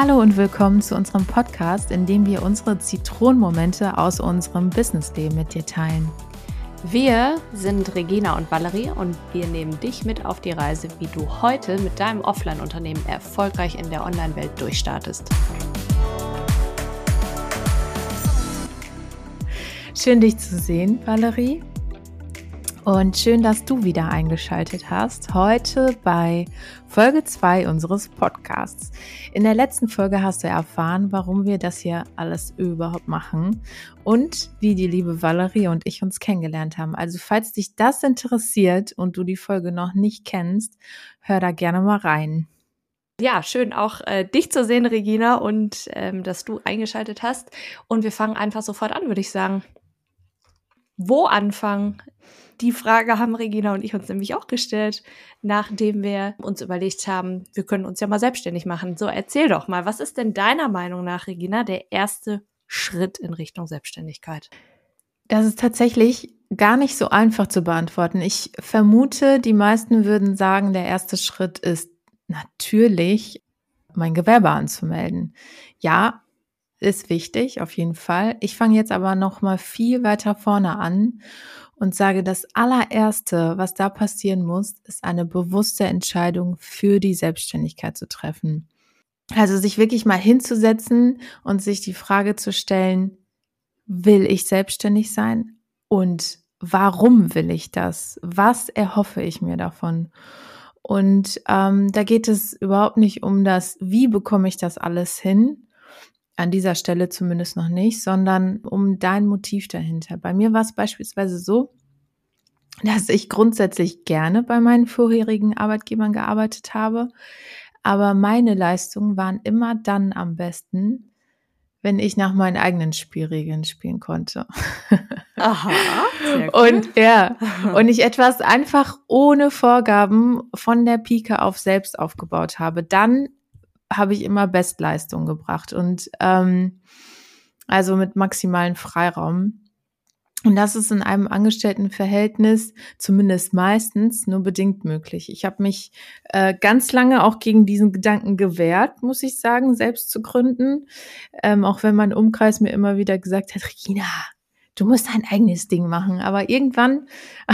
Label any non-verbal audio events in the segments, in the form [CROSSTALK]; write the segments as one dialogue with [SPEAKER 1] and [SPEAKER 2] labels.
[SPEAKER 1] Hallo und willkommen zu unserem Podcast, in dem wir unsere Zitronenmomente aus unserem Businessleben mit dir teilen.
[SPEAKER 2] Wir sind Regina und Valerie und wir nehmen dich mit auf die Reise, wie du heute mit deinem Offline-Unternehmen erfolgreich in der Online-Welt durchstartest.
[SPEAKER 1] Schön dich zu sehen, Valerie. Und schön, dass du wieder eingeschaltet hast. Heute bei Folge 2 unseres Podcasts. In der letzten Folge hast du erfahren, warum wir das hier alles überhaupt machen und wie die liebe Valerie und ich uns kennengelernt haben. Also falls dich das interessiert und du die Folge noch nicht kennst, hör da gerne mal rein.
[SPEAKER 2] Ja, schön auch äh, dich zu sehen, Regina, und ähm, dass du eingeschaltet hast. Und wir fangen einfach sofort an, würde ich sagen. Wo anfangen? Die Frage haben Regina und ich uns nämlich auch gestellt, nachdem wir uns überlegt haben, wir können uns ja mal selbstständig machen. So, erzähl doch mal, was ist denn deiner Meinung nach, Regina, der erste Schritt in Richtung Selbstständigkeit?
[SPEAKER 1] Das ist tatsächlich gar nicht so einfach zu beantworten. Ich vermute, die meisten würden sagen, der erste Schritt ist natürlich, mein Gewerbe anzumelden. Ja, ist wichtig, auf jeden Fall. Ich fange jetzt aber noch mal viel weiter vorne an und sage, das allererste, was da passieren muss, ist eine bewusste Entscheidung für die Selbstständigkeit zu treffen. Also sich wirklich mal hinzusetzen und sich die Frage zu stellen, will ich selbstständig sein und warum will ich das? Was erhoffe ich mir davon? Und ähm, da geht es überhaupt nicht um das, wie bekomme ich das alles hin, an dieser Stelle zumindest noch nicht, sondern um dein Motiv dahinter. Bei mir war es beispielsweise so, dass ich grundsätzlich gerne bei meinen vorherigen Arbeitgebern gearbeitet habe, aber meine Leistungen waren immer dann am besten, wenn ich nach meinen eigenen Spielregeln spielen konnte.
[SPEAKER 2] Aha. [LAUGHS]
[SPEAKER 1] Cool. Und ja, [LAUGHS] und ich etwas einfach ohne Vorgaben von der Pike auf selbst aufgebaut habe, dann habe ich immer Bestleistung gebracht und ähm, also mit maximalen Freiraum. Und das ist in einem Angestelltenverhältnis zumindest meistens nur bedingt möglich. Ich habe mich äh, ganz lange auch gegen diesen Gedanken gewehrt, muss ich sagen, selbst zu gründen. Ähm, auch wenn mein Umkreis mir immer wieder gesagt hat, Regina, du musst dein eigenes Ding machen. Aber irgendwann [LAUGHS]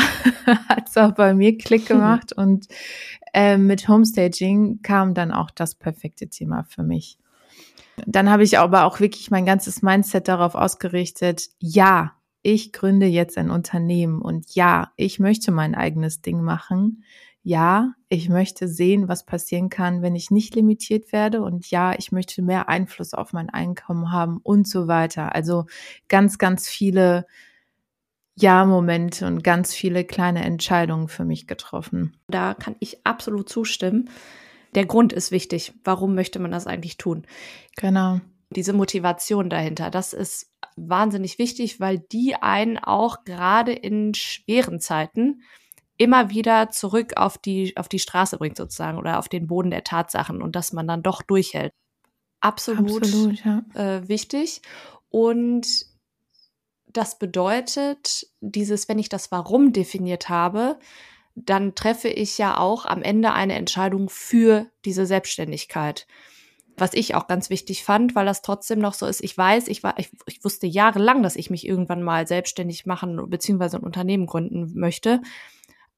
[SPEAKER 1] hat es auch bei mir Klick gemacht und äh, mit Homestaging kam dann auch das perfekte Thema für mich. Dann habe ich aber auch wirklich mein ganzes Mindset darauf ausgerichtet, ja, ich gründe jetzt ein Unternehmen und ja, ich möchte mein eigenes Ding machen. Ja, ich möchte sehen, was passieren kann, wenn ich nicht limitiert werde und ja, ich möchte mehr Einfluss auf mein Einkommen haben und so weiter. Also ganz, ganz viele ja-Momente und ganz viele kleine Entscheidungen für mich getroffen.
[SPEAKER 2] Da kann ich absolut zustimmen. Der Grund ist wichtig. Warum möchte man das eigentlich tun?
[SPEAKER 1] Genau.
[SPEAKER 2] Diese Motivation dahinter, das ist wahnsinnig wichtig, weil die einen auch gerade in schweren Zeiten immer wieder zurück auf die, auf die Straße bringt sozusagen oder auf den Boden der Tatsachen und dass man dann doch durchhält. Absolut, Absolut ja. äh, wichtig. Und das bedeutet, dieses, wenn ich das Warum definiert habe, dann treffe ich ja auch am Ende eine Entscheidung für diese Selbstständigkeit. Was ich auch ganz wichtig fand, weil das trotzdem noch so ist. Ich weiß, ich war, ich, ich wusste jahrelang, dass ich mich irgendwann mal selbstständig machen bzw. ein Unternehmen gründen möchte.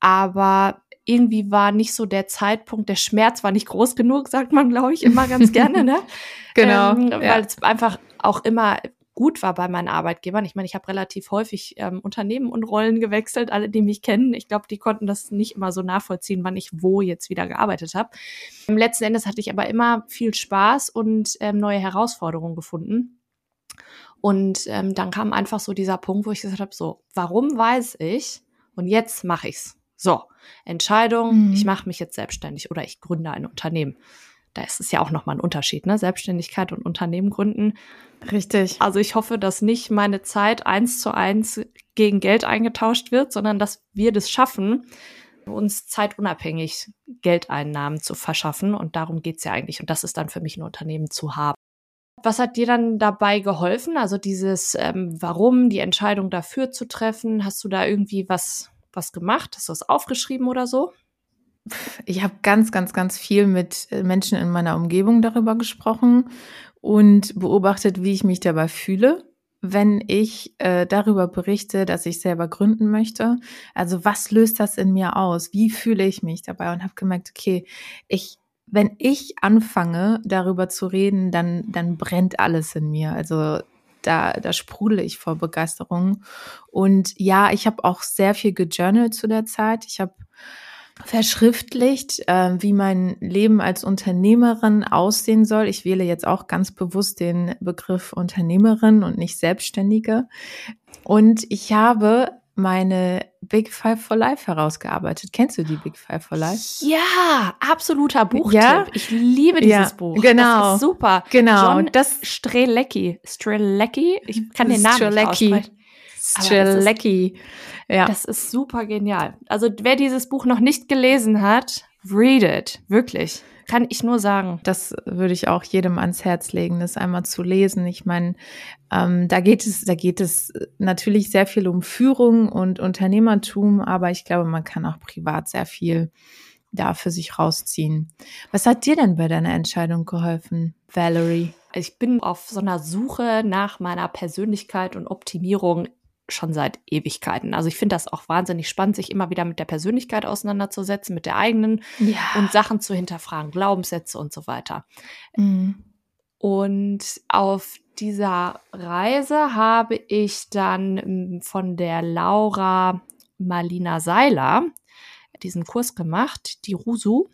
[SPEAKER 2] Aber irgendwie war nicht so der Zeitpunkt, der Schmerz war nicht groß genug, sagt man, glaube ich, immer ganz gerne, ne? [LAUGHS]
[SPEAKER 1] genau.
[SPEAKER 2] Ähm, weil es einfach auch immer gut war bei meinen Arbeitgebern. Ich meine, ich habe relativ häufig ähm, Unternehmen und Rollen gewechselt. Alle, die mich kennen, ich glaube, die konnten das nicht immer so nachvollziehen, wann ich wo jetzt wieder gearbeitet habe. Letzten Endes hatte ich aber immer viel Spaß und ähm, neue Herausforderungen gefunden. Und ähm, dann kam einfach so dieser Punkt, wo ich gesagt habe, so, warum weiß ich? Und jetzt mache ich's. So, Entscheidung, mhm. ich mache mich jetzt selbstständig oder ich gründe ein Unternehmen da ist es ja auch nochmal ein Unterschied, ne? Selbstständigkeit und Unternehmen gründen.
[SPEAKER 1] Richtig.
[SPEAKER 2] Also ich hoffe, dass nicht meine Zeit eins zu eins gegen Geld eingetauscht wird, sondern dass wir das schaffen, uns zeitunabhängig Geldeinnahmen zu verschaffen. Und darum geht's ja eigentlich. Und das ist dann für mich ein Unternehmen zu haben. Was hat dir dann dabei geholfen? Also dieses ähm, Warum, die Entscheidung dafür zu treffen? Hast du da irgendwie was, was gemacht? Hast du was aufgeschrieben oder so?
[SPEAKER 1] ich habe ganz, ganz, ganz viel mit äh, Menschen in meiner Umgebung darüber gesprochen und beobachtet, wie ich mich dabei fühle, wenn ich äh, darüber berichte, dass ich selber gründen möchte. Also was löst das in mir aus? Wie fühle ich mich dabei? Und habe gemerkt, okay, ich wenn ich anfange, darüber zu reden, dann, dann brennt alles in mir. Also da, da sprudel ich vor Begeisterung. Und ja, ich habe auch sehr viel gejournalt zu der Zeit. Ich habe verschriftlicht, äh, wie mein Leben als Unternehmerin aussehen soll. Ich wähle jetzt auch ganz bewusst den Begriff Unternehmerin und nicht Selbstständige. Und ich habe meine Big Five for Life herausgearbeitet. Kennst du die Big Five for Life?
[SPEAKER 2] Ja, absoluter Buchtipp. Ja? Ich liebe dieses ja, Buch.
[SPEAKER 1] Genau.
[SPEAKER 2] Das ist super.
[SPEAKER 1] Genau.
[SPEAKER 2] John das Strelecki. Strelecki? Ich kann den Namen Strelecki. nicht aussprechen.
[SPEAKER 1] Strelecki.
[SPEAKER 2] Ja. Das ist super genial. Also wer dieses Buch noch nicht gelesen hat, read it. Wirklich. Kann ich nur sagen.
[SPEAKER 1] Das würde ich auch jedem ans Herz legen, das einmal zu lesen. Ich meine, ähm, da geht es, da geht es natürlich sehr viel um Führung und Unternehmertum, aber ich glaube, man kann auch privat sehr viel da für sich rausziehen. Was hat dir denn bei deiner Entscheidung geholfen, Valerie?
[SPEAKER 2] Ich bin auf so einer Suche nach meiner Persönlichkeit und Optimierung schon seit Ewigkeiten. Also ich finde das auch wahnsinnig spannend, sich immer wieder mit der Persönlichkeit auseinanderzusetzen, mit der eigenen ja. und Sachen zu hinterfragen, Glaubenssätze und so weiter. Mhm. Und auf dieser Reise habe ich dann ähm, von der Laura Marlina Seiler diesen Kurs gemacht, die Rusu.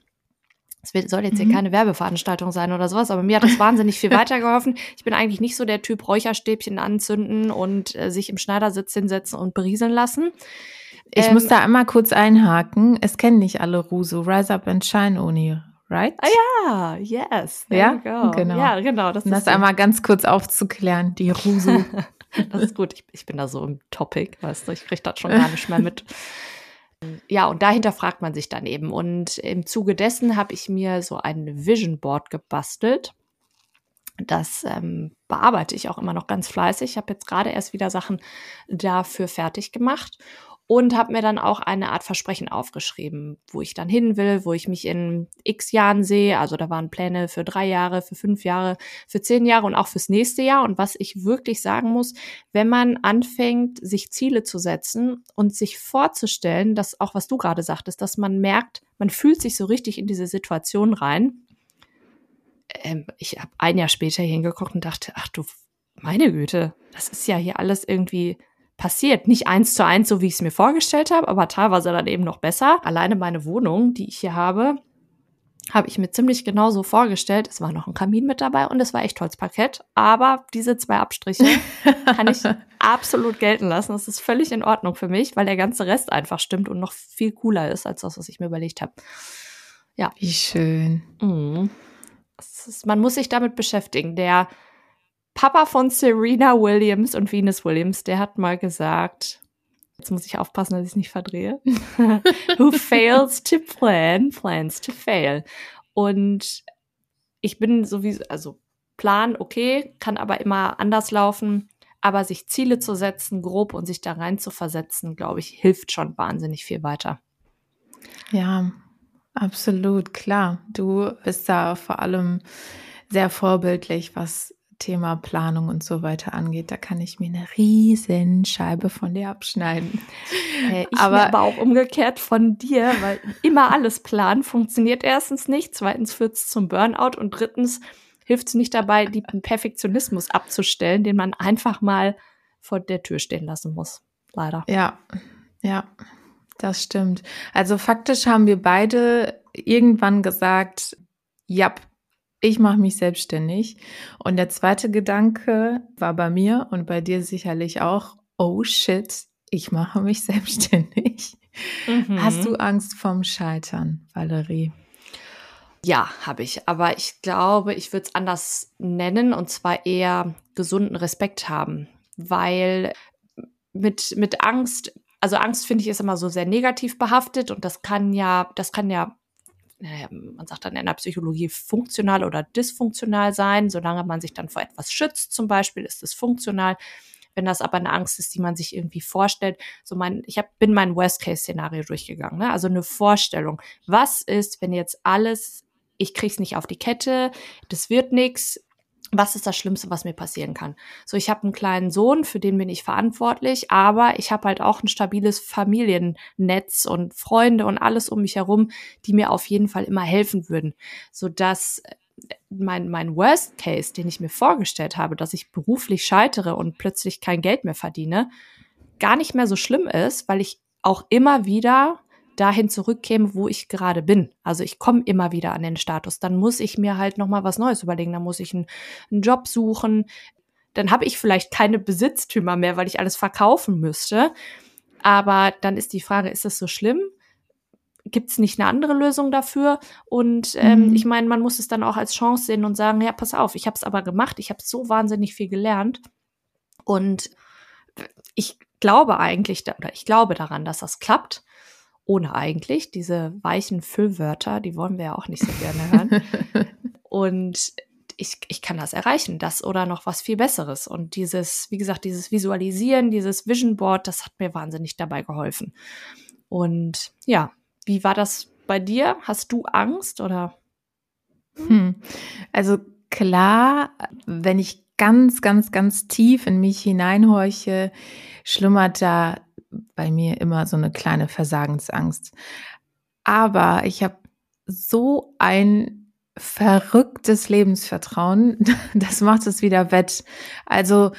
[SPEAKER 2] Es soll jetzt hier mhm. keine Werbeveranstaltung sein oder sowas, aber mir hat das wahnsinnig viel [LAUGHS] weitergeholfen. Ich bin eigentlich nicht so der Typ Räucherstäbchen anzünden und äh, sich im Schneidersitz hinsetzen und berieseln lassen.
[SPEAKER 1] Ich ähm, muss da einmal kurz einhaken. Es kennen nicht alle Rusu. Rise Up and Shine Uni, right?
[SPEAKER 2] Ah ja, yes.
[SPEAKER 1] Ja, genau.
[SPEAKER 2] Ja, genau. Das,
[SPEAKER 1] um das einmal ganz kurz aufzuklären, die Rusu. [LAUGHS]
[SPEAKER 2] das ist gut. Ich, ich, bin da so im Topic, weißt du. Ich kriege das schon gar nicht mehr mit. [LAUGHS] Ja, und dahinter fragt man sich dann eben. Und im Zuge dessen habe ich mir so ein Vision Board gebastelt. Das ähm, bearbeite ich auch immer noch ganz fleißig. Ich habe jetzt gerade erst wieder Sachen dafür fertig gemacht und habe mir dann auch eine Art Versprechen aufgeschrieben, wo ich dann hin will, wo ich mich in x Jahren sehe. Also da waren Pläne für drei Jahre, für fünf Jahre, für zehn Jahre und auch fürs nächste Jahr. Und was ich wirklich sagen muss, wenn man anfängt, sich Ziele zu setzen und sich vorzustellen, dass auch was du gerade sagtest, dass man merkt, man fühlt sich so richtig in diese Situation rein. Ähm, ich habe ein Jahr später hingeguckt und dachte, ach du meine Güte, das ist ja hier alles irgendwie passiert. Nicht eins zu eins, so wie ich es mir vorgestellt habe, aber teilweise dann eben noch besser. Alleine meine Wohnung, die ich hier habe, habe ich mir ziemlich genau so vorgestellt. Es war noch ein Kamin mit dabei und es war echt Holzparkett. Aber diese zwei Abstriche [LAUGHS] kann ich absolut gelten lassen. Das ist völlig in Ordnung für mich, weil der ganze Rest einfach stimmt und noch viel cooler ist als das, was ich mir überlegt habe.
[SPEAKER 1] Ja. Wie schön.
[SPEAKER 2] Mhm. Ist, man muss sich damit beschäftigen. Der Papa von Serena Williams und Venus Williams, der hat mal gesagt, jetzt muss ich aufpassen, dass ich es nicht verdrehe, [LAUGHS] who fails to plan, plans to fail. Und ich bin sowieso, also Plan, okay, kann aber immer anders laufen. Aber sich Ziele zu setzen, grob und sich da rein zu versetzen, glaube ich, hilft schon wahnsinnig viel weiter.
[SPEAKER 1] Ja, absolut, klar. Du bist da vor allem sehr vorbildlich, was Thema Planung und so weiter angeht, da kann ich mir eine riesen Scheibe von dir abschneiden.
[SPEAKER 2] Hey, ich aber, aber auch umgekehrt von dir, weil immer alles planen funktioniert erstens nicht, zweitens führt es zum Burnout und drittens hilft es nicht dabei, den Perfektionismus abzustellen, den man einfach mal vor der Tür stehen lassen muss. Leider.
[SPEAKER 1] Ja, ja, das stimmt. Also faktisch haben wir beide irgendwann gesagt, ja, ich mache mich selbstständig. Und der zweite Gedanke war bei mir und bei dir sicherlich auch, oh shit, ich mache mich [LAUGHS] selbstständig. Mhm. Hast du Angst vorm Scheitern, Valerie?
[SPEAKER 2] Ja, habe ich. Aber ich glaube, ich würde es anders nennen und zwar eher gesunden Respekt haben. Weil mit, mit Angst, also Angst finde ich ist immer so sehr negativ behaftet und das kann ja, das kann ja man sagt dann in der Psychologie funktional oder dysfunktional sein. Solange man sich dann vor etwas schützt, zum Beispiel, ist es funktional. Wenn das aber eine Angst ist, die man sich irgendwie vorstellt, so mein, ich hab, bin mein Worst-Case-Szenario durchgegangen, ne? also eine Vorstellung. Was ist, wenn jetzt alles, ich krieg's nicht auf die Kette, das wird nix, was ist das Schlimmste, was mir passieren kann? So, ich habe einen kleinen Sohn, für den bin ich verantwortlich, aber ich habe halt auch ein stabiles Familiennetz und Freunde und alles um mich herum, die mir auf jeden Fall immer helfen würden, so dass mein, mein Worst Case, den ich mir vorgestellt habe, dass ich beruflich scheitere und plötzlich kein Geld mehr verdiene, gar nicht mehr so schlimm ist, weil ich auch immer wieder dahin zurückkäme, wo ich gerade bin. Also ich komme immer wieder an den Status. Dann muss ich mir halt noch mal was Neues überlegen. Dann muss ich einen, einen Job suchen. Dann habe ich vielleicht keine Besitztümer mehr, weil ich alles verkaufen müsste. Aber dann ist die Frage, ist das so schlimm? Gibt es nicht eine andere Lösung dafür? Und ähm, mhm. ich meine, man muss es dann auch als Chance sehen und sagen, ja, pass auf, ich habe es aber gemacht, ich habe so wahnsinnig viel gelernt. Und ich glaube eigentlich, oder ich glaube daran, dass das klappt ohne eigentlich. Diese weichen Füllwörter, die wollen wir ja auch nicht so gerne hören. [LAUGHS] und ich, ich kann das erreichen, das oder noch was viel Besseres. Und dieses, wie gesagt, dieses Visualisieren, dieses Vision Board, das hat mir wahnsinnig dabei geholfen. Und ja, wie war das bei dir? Hast du Angst oder?
[SPEAKER 1] Hm. Also klar, wenn ich ganz, ganz, ganz tief in mich hineinhorche, schlummert da bei mir immer so eine kleine Versagensangst. Aber ich habe so ein verrücktes Lebensvertrauen, [LAUGHS] das macht es wieder wett. Also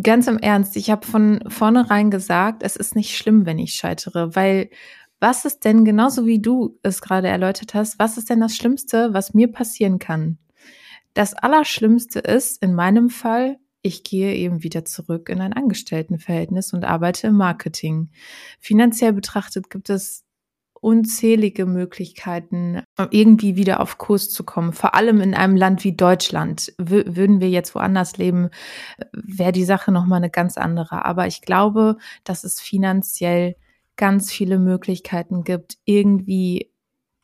[SPEAKER 1] ganz im Ernst, ich habe von vornherein gesagt, es ist nicht schlimm, wenn ich scheitere, weil was ist denn, genauso wie du es gerade erläutert hast, was ist denn das Schlimmste, was mir passieren kann? Das Allerschlimmste ist in meinem Fall, ich gehe eben wieder zurück in ein Angestelltenverhältnis und arbeite im Marketing. Finanziell betrachtet gibt es unzählige Möglichkeiten, irgendwie wieder auf Kurs zu kommen. Vor allem in einem Land wie Deutschland. Würden wir jetzt woanders leben, wäre die Sache nochmal eine ganz andere. Aber ich glaube, dass es finanziell ganz viele Möglichkeiten gibt, irgendwie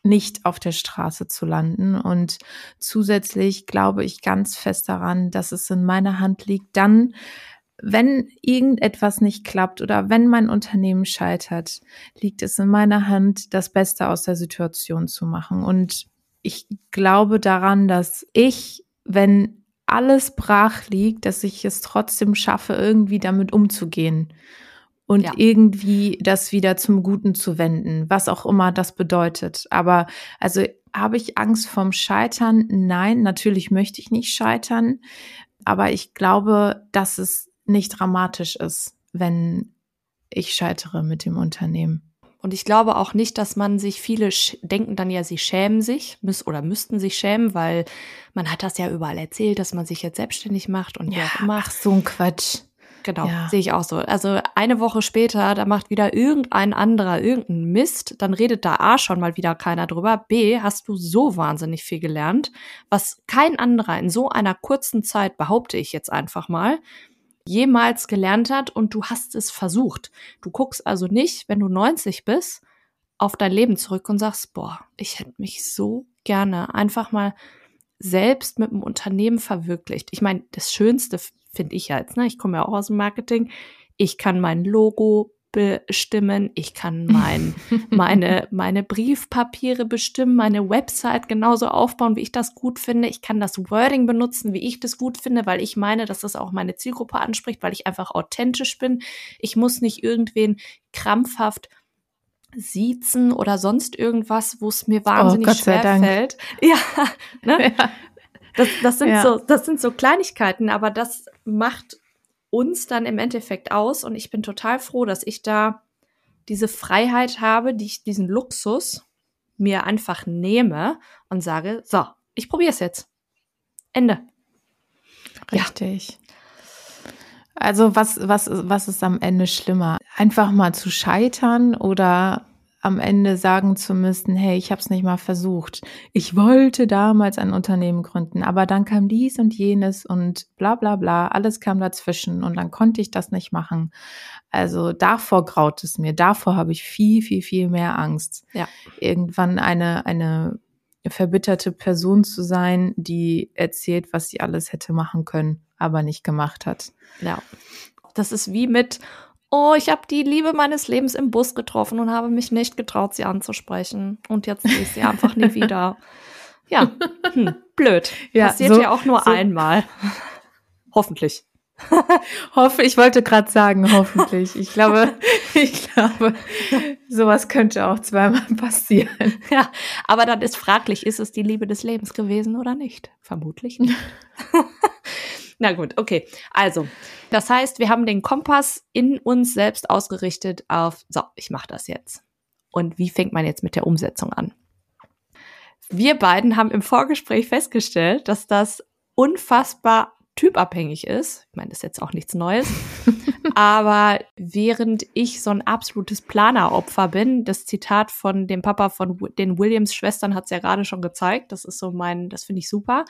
[SPEAKER 1] nicht auf der Straße zu landen. Und zusätzlich glaube ich ganz fest daran, dass es in meiner Hand liegt, dann, wenn irgendetwas nicht klappt oder wenn mein Unternehmen scheitert, liegt es in meiner Hand, das Beste aus der Situation zu machen. Und ich glaube daran, dass ich, wenn alles brach liegt, dass ich es trotzdem schaffe, irgendwie damit umzugehen und ja. irgendwie das wieder zum Guten zu wenden, was auch immer das bedeutet. Aber also habe ich Angst vom Scheitern? Nein, natürlich möchte ich nicht scheitern, aber ich glaube, dass es nicht dramatisch ist, wenn ich scheitere mit dem Unternehmen.
[SPEAKER 2] Und ich glaube auch nicht, dass man sich viele denken dann ja, sie schämen sich müssen oder müssten sich schämen, weil man hat das ja überall erzählt, dass man sich jetzt selbstständig macht und
[SPEAKER 1] ja. Ach, so ein Quatsch.
[SPEAKER 2] Genau, ja. sehe ich auch so. Also eine Woche später, da macht wieder irgendein anderer irgendeinen Mist, dann redet da A schon mal wieder keiner drüber. B, hast du so wahnsinnig viel gelernt, was kein anderer in so einer kurzen Zeit, behaupte ich jetzt einfach mal, jemals gelernt hat und du hast es versucht. Du guckst also nicht, wenn du 90 bist, auf dein Leben zurück und sagst, boah, ich hätte mich so gerne einfach mal selbst mit dem Unternehmen verwirklicht. Ich meine, das Schönste finde ich jetzt, ne? Ich komme ja auch aus dem Marketing. Ich kann mein Logo bestimmen, ich kann mein, [LAUGHS] meine, meine Briefpapiere bestimmen, meine Website genauso aufbauen, wie ich das gut finde. Ich kann das Wording benutzen, wie ich das gut finde, weil ich meine, dass das auch meine Zielgruppe anspricht, weil ich einfach authentisch bin. Ich muss nicht irgendwen krampfhaft siezen oder sonst irgendwas, wo es mir wahnsinnig oh, schwer fällt. [LAUGHS] Ja, ne? ja. Das, das, sind ja. so, das sind so Kleinigkeiten, aber das macht uns dann im Endeffekt aus. Und ich bin total froh, dass ich da diese Freiheit habe, die ich diesen Luxus mir einfach nehme und sage, so, ich probiere es jetzt. Ende.
[SPEAKER 1] Richtig. Ja. Also was, was, was ist am Ende schlimmer? Einfach mal zu scheitern oder am Ende sagen zu müssen, hey, ich habe es nicht mal versucht. Ich wollte damals ein Unternehmen gründen, aber dann kam dies und jenes und bla bla bla, alles kam dazwischen und dann konnte ich das nicht machen. Also davor graut es mir, davor habe ich viel, viel, viel mehr Angst. Ja. Irgendwann eine, eine verbitterte Person zu sein, die erzählt, was sie alles hätte machen können. aber nicht gemacht hat.
[SPEAKER 2] Ja. Das ist wie mit, oh, ich habe die Liebe meines Lebens im Bus getroffen und habe mich nicht getraut, sie anzusprechen. Und jetzt sehe ich sie einfach nie [LAUGHS] wieder. Ja, hm, blöd. Ja, Passiert so, ja auch nur so. einmal. [LAUGHS] Hoffentlich. [LAUGHS]
[SPEAKER 1] Hoffe, ich wollte gerade sagen, hoffentlich. Ich glaube, ich glaube, sowas könnte auch zweimal passieren.
[SPEAKER 2] Ja, aber dann ist fraglich, ist es die Liebe des Lebens gewesen oder nicht? Vermutlich nicht. Na gut, okay. Also, das heißt, wir haben den Kompass in uns selbst ausgerichtet auf, so, ich mache das jetzt. Und wie fängt man jetzt mit der Umsetzung an? Wir beiden haben im Vorgespräch festgestellt, dass das unfassbar typabhängig ist. Ich meine, das ist jetzt auch nichts Neues. [LAUGHS] Aber während ich so ein absolutes Planeropfer bin, das Zitat von dem Papa von den Williams-Schwestern hat es ja gerade schon gezeigt. Das ist so mein, das finde ich super.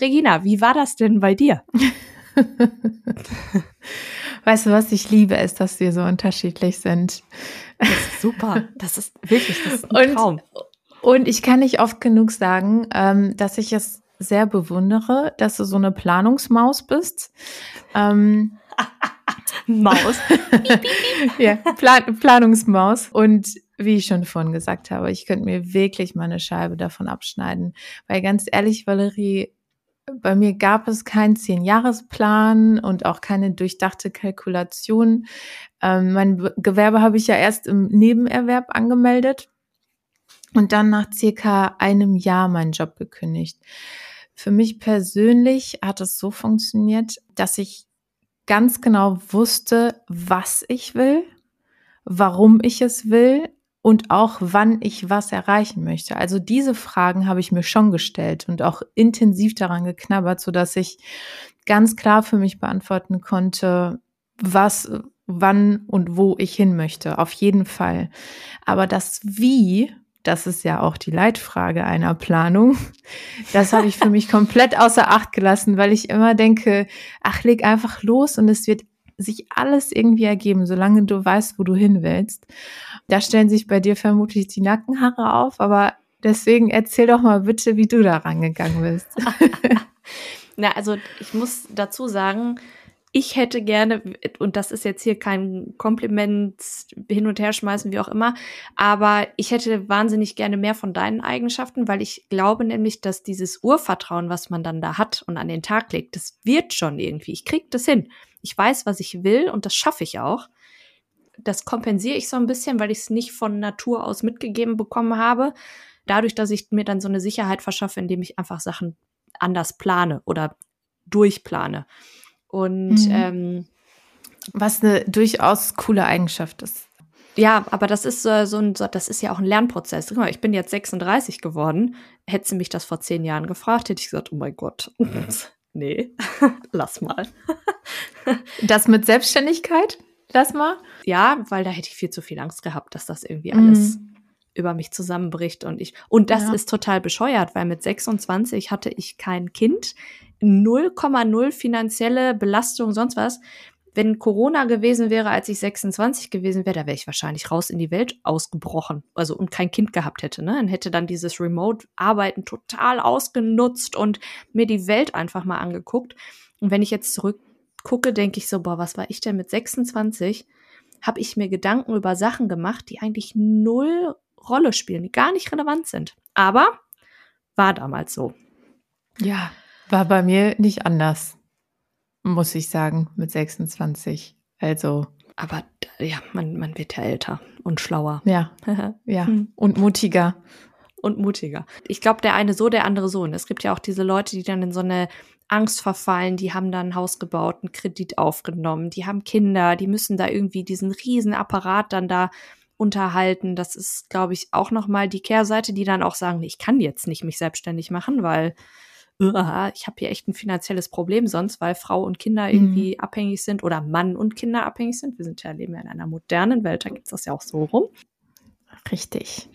[SPEAKER 2] Regina, wie war das denn bei dir? [LAUGHS]
[SPEAKER 1] weißt du, was ich liebe, ist, dass wir so unterschiedlich sind.
[SPEAKER 2] Das ist super. Das ist wirklich das ist ein und, Traum.
[SPEAKER 1] Und ich kann nicht oft genug sagen, ähm, dass ich es sehr bewundere, dass du so eine Planungsmaus bist. Ähm, [LAUGHS]
[SPEAKER 2] Maus. [LAUGHS]
[SPEAKER 1] ja, Plan Planungsmaus. Und wie ich schon vorhin gesagt habe, ich könnte mir wirklich mal eine Scheibe davon abschneiden. Weil ganz ehrlich, Valerie, bei mir gab es keinen Zehn-Jahres-Plan und auch keine durchdachte Kalkulation. Ähm, mein Gewerbe habe ich ja erst im Nebenerwerb angemeldet und dann nach circa einem Jahr meinen Job gekündigt. Für mich persönlich hat es so funktioniert, dass ich ganz genau wusste, was ich will, warum ich es will und auch wann ich was erreichen möchte. Also diese Fragen habe ich mir schon gestellt und auch intensiv daran geknabbert, so dass ich ganz klar für mich beantworten konnte, was, wann und wo ich hin möchte. Auf jeden Fall. Aber das Wie das ist ja auch die Leitfrage einer Planung. Das habe ich für mich komplett außer Acht gelassen, weil ich immer denke, ach, leg einfach los und es wird sich alles irgendwie ergeben, solange du weißt, wo du hin willst. Da stellen sich bei dir vermutlich die Nackenhaare auf, aber deswegen erzähl doch mal bitte, wie du da rangegangen bist. [LAUGHS]
[SPEAKER 2] Na, also ich muss dazu sagen, ich hätte gerne, und das ist jetzt hier kein Kompliment hin und her schmeißen, wie auch immer, aber ich hätte wahnsinnig gerne mehr von deinen Eigenschaften, weil ich glaube nämlich, dass dieses Urvertrauen, was man dann da hat und an den Tag legt, das wird schon irgendwie. Ich krieg das hin. Ich weiß, was ich will und das schaffe ich auch. Das kompensiere ich so ein bisschen, weil ich es nicht von Natur aus mitgegeben bekommen habe. Dadurch, dass ich mir dann so eine Sicherheit verschaffe, indem ich einfach Sachen anders plane oder durchplane. Und mhm. ähm,
[SPEAKER 1] was eine durchaus coole Eigenschaft ist.
[SPEAKER 2] Ja, aber das ist äh, so ein, so, das ist ja auch ein Lernprozess. Guck mal, ich bin jetzt 36 geworden. Hätte sie mich das vor zehn Jahren gefragt, hätte ich gesagt, oh mein Gott, [LAUGHS] nee, [LAUGHS] lass mal. [LAUGHS]
[SPEAKER 1] das mit Selbstständigkeit? Lass mal.
[SPEAKER 2] Ja, weil da hätte ich viel zu viel Angst gehabt, dass das irgendwie alles mhm. über mich zusammenbricht und ich und das ja. ist total bescheuert, weil mit 26 hatte ich kein Kind. 0,0 finanzielle Belastung, sonst was. Wenn Corona gewesen wäre, als ich 26 gewesen wäre, da wäre ich wahrscheinlich raus in die Welt ausgebrochen. Also und kein Kind gehabt hätte, ne? Und hätte dann dieses Remote-Arbeiten total ausgenutzt und mir die Welt einfach mal angeguckt. Und wenn ich jetzt zurückgucke, denke ich so, boah, was war ich denn mit 26? Habe ich mir Gedanken über Sachen gemacht, die eigentlich null Rolle spielen, die gar nicht relevant sind. Aber war damals so.
[SPEAKER 1] Ja, war bei mir nicht anders, muss ich sagen, mit 26. Also.
[SPEAKER 2] Aber ja, man, man wird ja älter und schlauer.
[SPEAKER 1] Ja, [LAUGHS] ja. Hm. Und mutiger.
[SPEAKER 2] Und mutiger. Ich glaube, der eine so, der andere so. Und es gibt ja auch diese Leute, die dann in so eine Angst verfallen, die haben da ein Haus gebaut, einen Kredit aufgenommen, die haben Kinder, die müssen da irgendwie diesen riesen Apparat dann da unterhalten. Das ist, glaube ich, auch nochmal die Kehrseite, die dann auch sagen, ich kann jetzt nicht mich selbstständig machen, weil ich habe hier echt ein finanzielles Problem sonst, weil Frau und Kinder irgendwie mhm. abhängig sind oder Mann und Kinder abhängig sind. Wir sind ja leben ja in einer modernen Welt, da gibt es das ja auch so rum.
[SPEAKER 1] Richtig.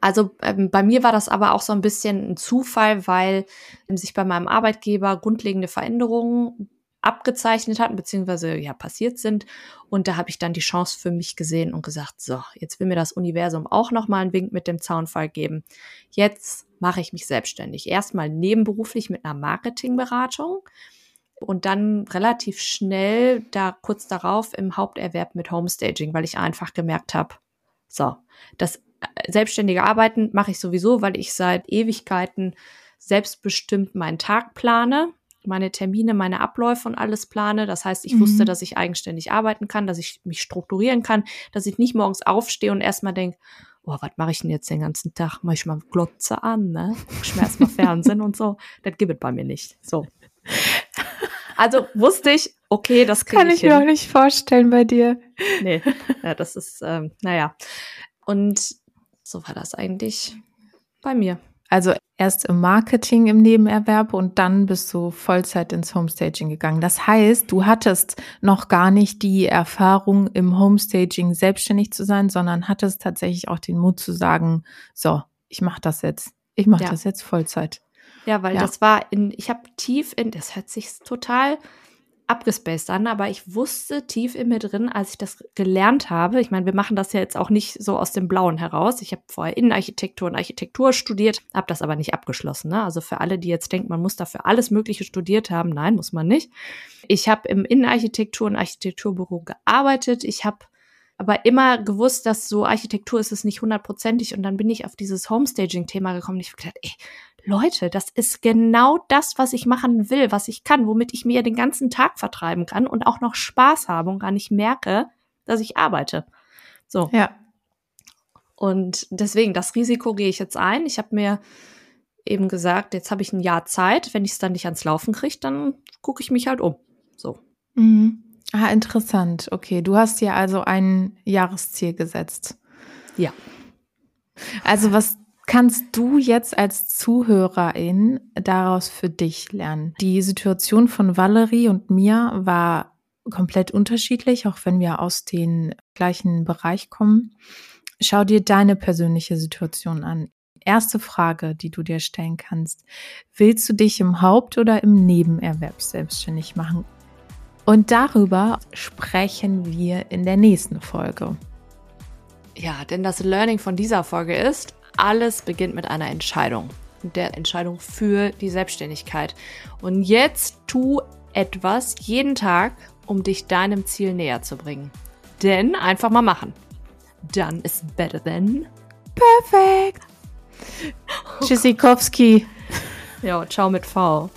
[SPEAKER 2] Also ähm, bei mir war das aber auch so ein bisschen ein Zufall, weil ähm, sich bei meinem Arbeitgeber grundlegende Veränderungen abgezeichnet hatten, beziehungsweise ja passiert sind. Und da habe ich dann die Chance für mich gesehen und gesagt, so, jetzt will mir das Universum auch nochmal einen Wink mit dem Zaunfall geben. Jetzt mache ich mich selbstständig. Erstmal nebenberuflich mit einer Marketingberatung und dann relativ schnell da kurz darauf im Haupterwerb mit Homestaging, weil ich einfach gemerkt habe, so, das äh, selbstständige Arbeiten mache ich sowieso, weil ich seit Ewigkeiten selbstbestimmt meinen Tag plane, meine Termine, meine Abläufe und alles plane. Das heißt, ich mhm. wusste, dass ich eigenständig arbeiten kann, dass ich mich strukturieren kann, dass ich nicht morgens aufstehe und erstmal denke, oh, was mache ich denn jetzt den ganzen Tag? Mach ich mal Glotze an, ne? Ich mir erstmal Fernsehen und so. Das gibt es bei mir nicht. So. Also wusste ich, okay, das
[SPEAKER 1] kann ich, ich mir auch nicht vorstellen bei dir.
[SPEAKER 2] Nee, ja, das ist, ähm, naja. Und so war das eigentlich bei mir.
[SPEAKER 1] Also erst im Marketing im Nebenerwerb und dann bist du Vollzeit ins Homestaging gegangen. Das heißt, du hattest noch gar nicht die Erfahrung im Homestaging selbstständig zu sein, sondern hattest tatsächlich auch den Mut zu sagen, so, ich mache das jetzt. Ich mache ja. das jetzt Vollzeit.
[SPEAKER 2] Ja, weil ja. das war in, ich habe tief in, das hört sich total abgespaced an, aber ich wusste tief in mir drin, als ich das gelernt habe, ich meine, wir machen das ja jetzt auch nicht so aus dem Blauen heraus. Ich habe vorher Innenarchitektur und Architektur studiert, habe das aber nicht abgeschlossen. Ne? Also für alle, die jetzt denken, man muss dafür alles Mögliche studiert haben, nein, muss man nicht. Ich habe im Innenarchitektur und Architekturbüro gearbeitet. Ich habe aber immer gewusst, dass so Architektur ist es nicht hundertprozentig und dann bin ich auf dieses Homestaging-Thema gekommen und ich habe gedacht, ey, Leute, das ist genau das, was ich machen will, was ich kann, womit ich mir den ganzen Tag vertreiben kann und auch noch Spaß habe und gar nicht merke, dass ich arbeite. So.
[SPEAKER 1] Ja.
[SPEAKER 2] Und deswegen, das Risiko gehe ich jetzt ein. Ich habe mir eben gesagt, jetzt habe ich ein Jahr Zeit. Wenn ich es dann nicht ans Laufen kriege, dann gucke ich mich halt um. So.
[SPEAKER 1] Mhm. Ah, interessant. Okay, du hast dir also ein Jahresziel gesetzt.
[SPEAKER 2] Ja.
[SPEAKER 1] Also was kannst du jetzt als Zuhörerin daraus für dich lernen? Die Situation von Valerie und mir war komplett unterschiedlich, auch wenn wir aus dem gleichen Bereich kommen. Schau dir deine persönliche Situation an. Erste Frage, die du dir stellen kannst. Willst du dich im Haupt- oder im Nebenerwerb selbstständig machen? Und darüber sprechen wir in der nächsten Folge.
[SPEAKER 2] Ja, denn das Learning von dieser Folge ist, alles beginnt mit einer Entscheidung. Der Entscheidung für die Selbstständigkeit. Und jetzt tu etwas jeden Tag, um dich deinem Ziel näher zu bringen. Denn einfach mal machen. Done is better than
[SPEAKER 1] perfect. Oh Tschüssikowski.
[SPEAKER 2] Ja, ciao mit V.